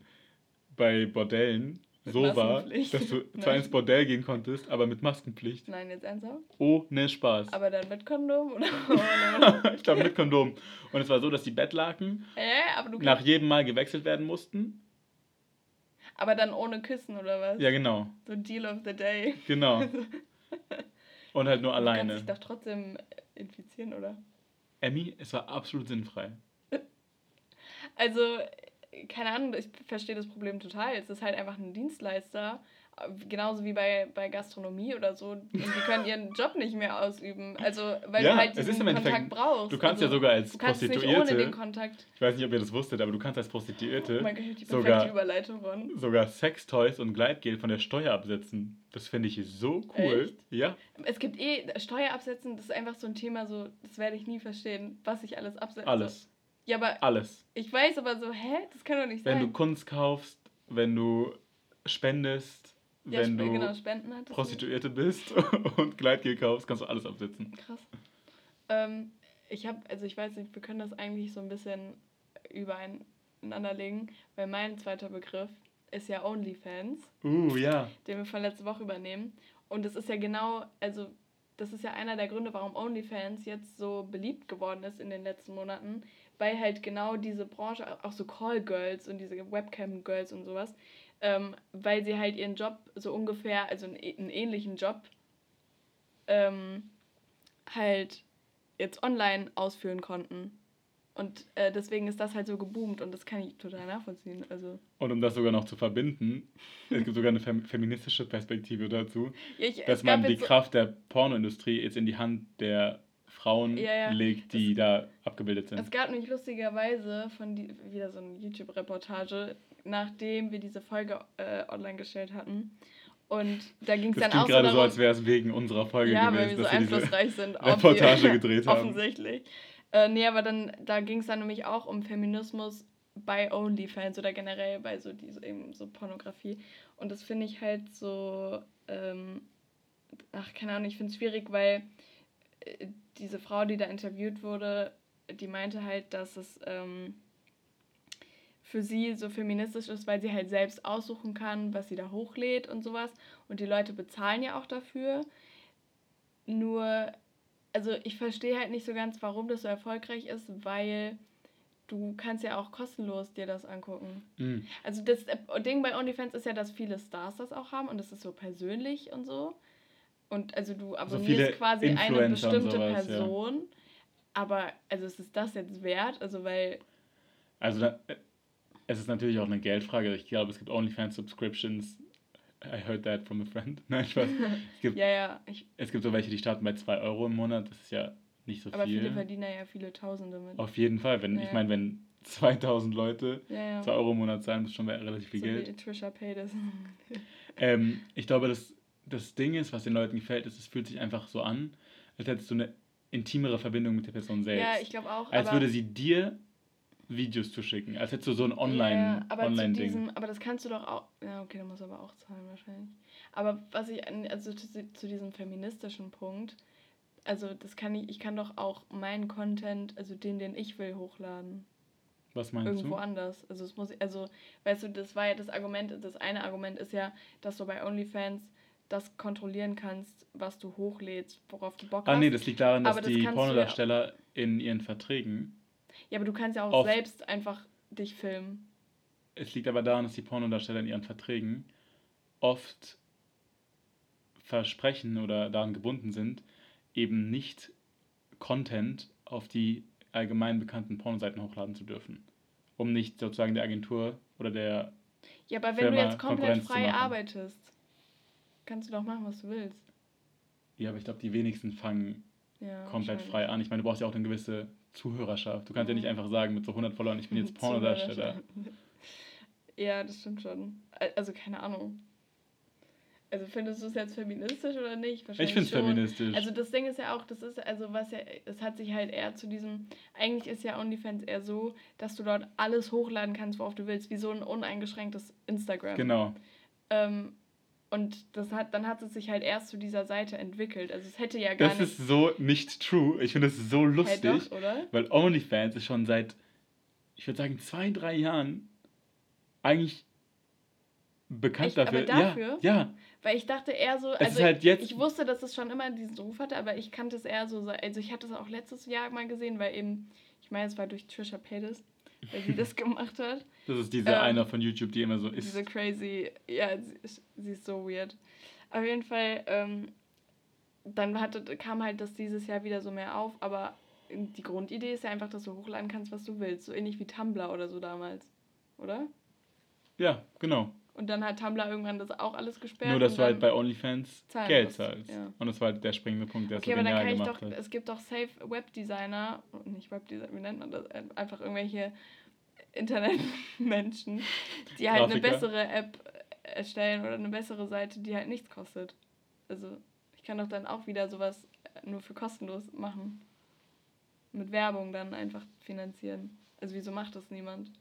bei Bordellen so war, dass du zwar ins Bordell gehen konntest, aber mit Maskenpflicht. Nein, jetzt ernsthaft? Ohne Spaß. Aber dann mit Kondom oder ohne? ich glaube mit Kondom. Und es war so, dass die Bettlaken äh, nach jedem Mal gewechselt werden mussten. Aber dann ohne Küssen oder was? Ja, genau. So Deal of the Day. Genau. Und halt nur alleine. Du kannst dich doch trotzdem infizieren, oder? Emmy, es war absolut sinnfrei. Also, keine Ahnung, ich verstehe das Problem total. Es ist halt einfach ein Dienstleister, genauso wie bei, bei Gastronomie oder so. Und die können ihren Job nicht mehr ausüben. Also, weil ja, du halt diesen Kontakt brauchst. Du kannst also, ja sogar als Prostituierte. Ich weiß nicht, ob ihr das wusstet, aber du kannst als Prostituierte oh mein Gott, die sogar, Überleitung von. sogar Sextoys und Gleitgel von der Steuer absetzen. Das finde ich so cool. Echt? Ja. Es gibt eh Steuer absetzen, das ist einfach so ein Thema, so, das werde ich nie verstehen, was ich alles absetze. Alles. Ja, aber. Alles. Ich weiß aber so, hä? Das kann doch nicht wenn sein. Wenn du Kunst kaufst, wenn du spendest, ja, wenn du genau, Prostituierte du. bist und Gleitgel kaufst, kannst du alles absetzen. Krass. Ähm, ich habe, also ich weiß nicht, wir können das eigentlich so ein bisschen übereinander legen, weil mein zweiter Begriff ist ja OnlyFans. Uh, ja. Den wir von letzter Woche übernehmen. Und das ist ja genau, also das ist ja einer der Gründe, warum OnlyFans jetzt so beliebt geworden ist in den letzten Monaten, weil halt genau diese Branche, auch so Call-Girls und diese Webcam-Girls und sowas, ähm, weil sie halt ihren Job so ungefähr, also einen, einen ähnlichen Job, ähm, halt jetzt online ausführen konnten. Und äh, deswegen ist das halt so geboomt und das kann ich total nachvollziehen. Also. Und um das sogar noch zu verbinden, es gibt sogar eine fem feministische Perspektive dazu, ja, ich, dass man die Kraft der Pornoindustrie jetzt in die Hand der Frauen ja, ja. legt, die es, da abgebildet sind. Es gab nämlich lustigerweise von die, wieder so eine YouTube-Reportage, nachdem wir diese Folge äh, online gestellt hatten. Und da ging es dann auch so gerade so, als wäre es wegen unserer Folge ja, gewesen, weil wir so einflussreich sind. Reportage gedreht haben. Offensichtlich. Äh, nee, aber dann, da ging es dann nämlich auch um Feminismus bei OnlyFans oder generell bei so diese eben so Pornografie. Und das finde ich halt so, ähm, ach, keine Ahnung, ich finde es schwierig, weil diese Frau, die da interviewt wurde, die meinte halt, dass es ähm, für sie so feministisch ist, weil sie halt selbst aussuchen kann, was sie da hochlädt und sowas. Und die Leute bezahlen ja auch dafür. Nur also ich verstehe halt nicht so ganz, warum das so erfolgreich ist, weil du kannst ja auch kostenlos dir das angucken. Mhm. Also das Ding bei OnlyFans ist ja, dass viele Stars das auch haben und das ist so persönlich und so. Und also du abonnierst so quasi eine bestimmte sowas, Person. Ja. Aber also ist es das jetzt wert? Also weil. Also da, es ist natürlich auch eine Geldfrage. Ich glaube, es gibt OnlyFans-Subscriptions, I heard that from a friend. Nein, Spaß. Es gibt, ja, ja. Ich, es gibt so welche, die starten bei 2 Euro im Monat. Das ist ja nicht so aber viel. Aber viele verdienen ja viele Tausende mit. Auf jeden Fall. Wenn, ja, Ich meine, wenn 2000 Leute ja, 2 Euro im Monat zahlen, das ist schon relativ viel so Geld. Wie Trisha Paytas. ähm, ich glaube, das, das Ding ist, was den Leuten gefällt, ist, es fühlt sich einfach so an, als hättest du eine intimere Verbindung mit der Person selbst. Ja, ich glaube auch. Als würde sie dir Videos zu schicken, als hättest du so ein Online-Ding. Ja, aber, Online diesem, aber das kannst du doch auch. Ja, okay, da musst du aber auch zahlen wahrscheinlich. Aber was ich, also zu, zu diesem feministischen Punkt, also das kann ich, ich kann doch auch meinen Content, also den, den ich will, hochladen. Was meinst Irgendwo du? Irgendwo anders. Also es muss, also, weißt du, das war ja das Argument, das eine Argument ist ja, dass du bei OnlyFans das kontrollieren kannst, was du hochlädst, worauf du Bock ah, hast. Ah nee, das liegt daran, dass das die Pornodarsteller ja in ihren Verträgen ja, aber du kannst ja auch selbst einfach dich filmen. Es liegt aber daran, dass die Pornodarsteller in ihren Verträgen oft versprechen oder daran gebunden sind, eben nicht Content auf die allgemein bekannten Pornoseiten hochladen zu dürfen. Um nicht sozusagen der Agentur oder der. Ja, aber wenn Firma du jetzt komplett frei arbeitest, kannst du doch machen, was du willst. Ja, aber ich glaube, die wenigsten fangen ja, komplett frei an. Ich meine, du brauchst ja auch eine gewisse Zuhörerschaft. Du kannst ja nicht einfach sagen mit so 100 Followern, ich bin jetzt Pornodarsteller. ja, das stimmt schon. Also keine Ahnung. Also findest du es jetzt feministisch oder nicht? ich finde es feministisch. Also das Ding ist ja auch, das ist also was ja, es hat sich halt eher zu diesem, eigentlich ist ja OnlyFans eher so, dass du dort alles hochladen kannst, worauf du willst, wie so ein uneingeschränktes Instagram. Genau. Ähm, und das hat, dann hat es sich halt erst zu dieser Seite entwickelt. Also es hätte ja gar das nicht. Das ist so nicht true. Ich finde es so lustig. Hey, doch, oder? Weil OnlyFans ist schon seit, ich würde sagen, zwei, drei Jahren eigentlich bekannt Echt? dafür. Aber dafür? Ja, ja. Weil ich dachte eher so, also halt jetzt- ich wusste, dass es schon immer diesen Ruf hatte, aber ich kannte es eher so, also ich hatte es auch letztes Jahr mal gesehen, weil eben, ich meine, es war durch Trisha Paytas, weil sie das gemacht hat. Das ist diese Ähm, eine von YouTube, die immer so ist. Diese crazy, ja, sie, ist- sie ist so weird. Auf jeden Fall, ähm, dann hatte, kam halt das dieses Jahr wieder so mehr auf, aber die Grundidee ist ja einfach, dass du hochladen kannst, was du willst. So ähnlich wie Tumblr oder so damals. Oder? Ja, genau. Und dann hat Tumblr irgendwann das auch alles gesperrt. Nur, dass du halt bei OnlyFans Geld zahlst. ja. Und das war halt der springende Punkt, der es Okay, so aber dann genial kann ich gemacht doch, hat. es gibt doch safe Webdesigner, nicht Webdesigner, wie nennt man das? Einfach irgendwelche Internetmenschen, die halt eine Grafiker. bessere App erstellen oder eine bessere Seite, die halt nichts kostet. Also ich kann doch dann auch wieder sowas nur für kostenlos machen. Mit Werbung dann einfach finanzieren. Also wieso macht das niemand?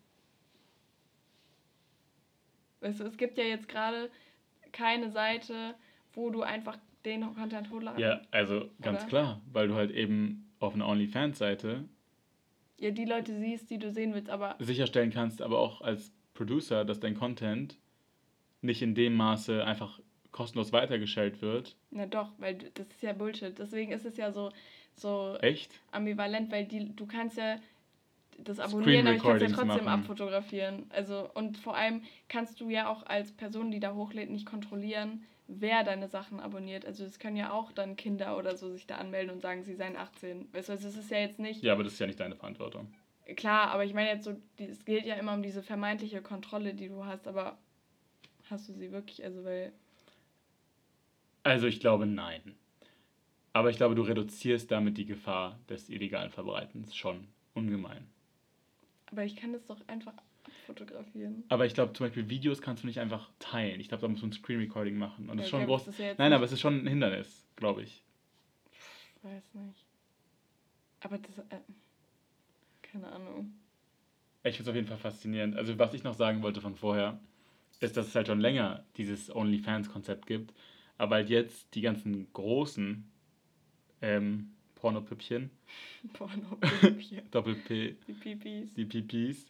Weißt du, es gibt ja jetzt gerade keine Seite, wo du einfach den Content hochladen Ja, also ganz Oder? klar, weil du halt eben auf einer OnlyFans-Seite Ja, die Leute siehst, die du sehen willst, aber sicherstellen kannst, aber auch als Producer, dass dein Content nicht in dem Maße einfach kostenlos weitergestellt wird. na doch, weil das ist ja Bullshit. Deswegen ist es ja so, so Echt? ambivalent, weil die, du kannst ja das abonnieren, aber ich kann es ja trotzdem machen. abfotografieren. Also, und vor allem kannst du ja auch als Person, die da hochlädt, nicht kontrollieren, wer deine Sachen abonniert. Also es können ja auch dann Kinder oder so sich da anmelden und sagen, sie seien 18. Weißt du, also es ist ja jetzt nicht. Ja, aber das ist ja nicht deine Verantwortung. Klar, aber ich meine jetzt so, es geht ja immer um diese vermeintliche Kontrolle, die du hast, aber hast du sie wirklich? Also, weil. Also ich glaube nein. Aber ich glaube, du reduzierst damit die Gefahr des illegalen Verbreitens schon ungemein. Aber ich kann das doch einfach abfotografieren. Aber ich glaube, zum Beispiel Videos kannst du nicht einfach teilen. Ich glaube, da muss man Screen Recording machen. Und das Ja, ist schon okay, groß. das ja Nein, aber es ist schon ein Hindernis, glaube ich. Weiß nicht. Aber das. Äh, keine Ahnung. Ich finde es auf jeden Fall faszinierend. Also, was ich noch sagen wollte von vorher, ist, dass es halt schon länger dieses OnlyFans-Konzept gibt. Aber halt jetzt die ganzen großen ähm, Pornopüppchen, Porno. Doppel-P, Die Pipis. die PPs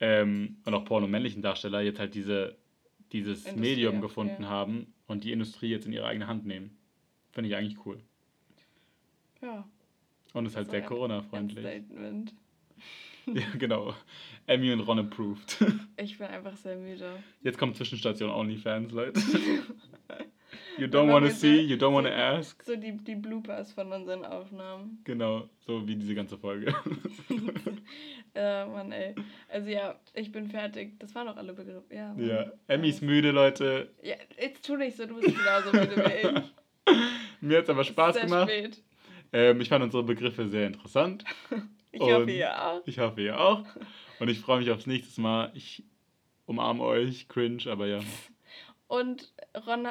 ähm, und auch pornomännlichen Darsteller jetzt halt diese, dieses Industrie, Medium ja. gefunden haben und die Industrie jetzt in ihre eigene Hand nehmen. Finde ich eigentlich cool. Ja. Und ist halt sehr Corona-freundlich. Statement. Ja, genau. Emmy und Ron approved. Ich bin einfach sehr müde. Jetzt kommt Zwischenstation OnlyFans, Leute. You don't wanna wir see, you don't wanna so- ask. So die, die Bloopers von unseren Aufnahmen. Genau, so wie diese ganze Folge. Äh, Mann, ey. Also ja, ich bin fertig. Das waren doch alle Begriffe. Ja, Mann. ja, Emmy ist müde, Leute. Ja, jetzt tu nicht so, du bist genauso müde wie ich. Mir hat es aber Spaß sehr gemacht. Spät. Ähm, ich fand unsere Begriffe sehr interessant. Ich Und- hoffe, ihr auch. Ich hoffe, ihr auch. Und ich freue mich aufs nächste Mal. Ich umarme euch. Cringe, aber ja. Und Ron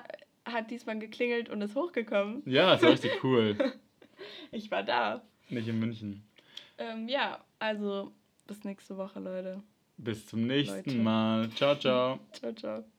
hat diesmal geklingelt und ist hochgekommen. Ja, ist richtig cool. Ich war da. Nicht in München. Ähm, ja, also bis nächste Woche, Leute. Bis zum nächsten Leute. Mal. Ciao, ciao. Ciao, ciao.